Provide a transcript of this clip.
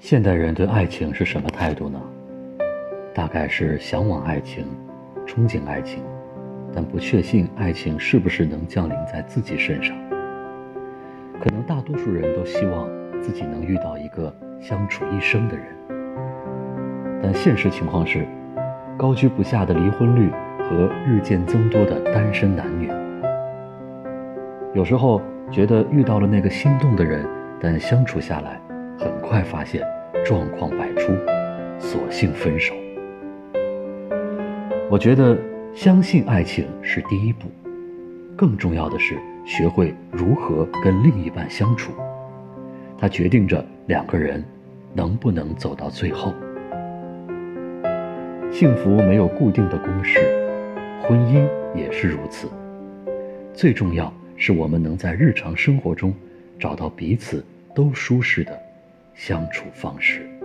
现代人对爱情是什么态度呢？大概是向往爱情，憧憬爱情，但不确信爱情是不是能降临在自己身上。可能大多数人都希望自己能遇到一个相处一生的人，但现实情况是，高居不下的离婚率和日渐增多的单身男女。有时候觉得遇到了那个心动的人，但相处下来。快发现状况百出，索性分手。我觉得相信爱情是第一步，更重要的是学会如何跟另一半相处，它决定着两个人能不能走到最后。幸福没有固定的公式，婚姻也是如此。最重要是我们能在日常生活中找到彼此都舒适的。相处方式。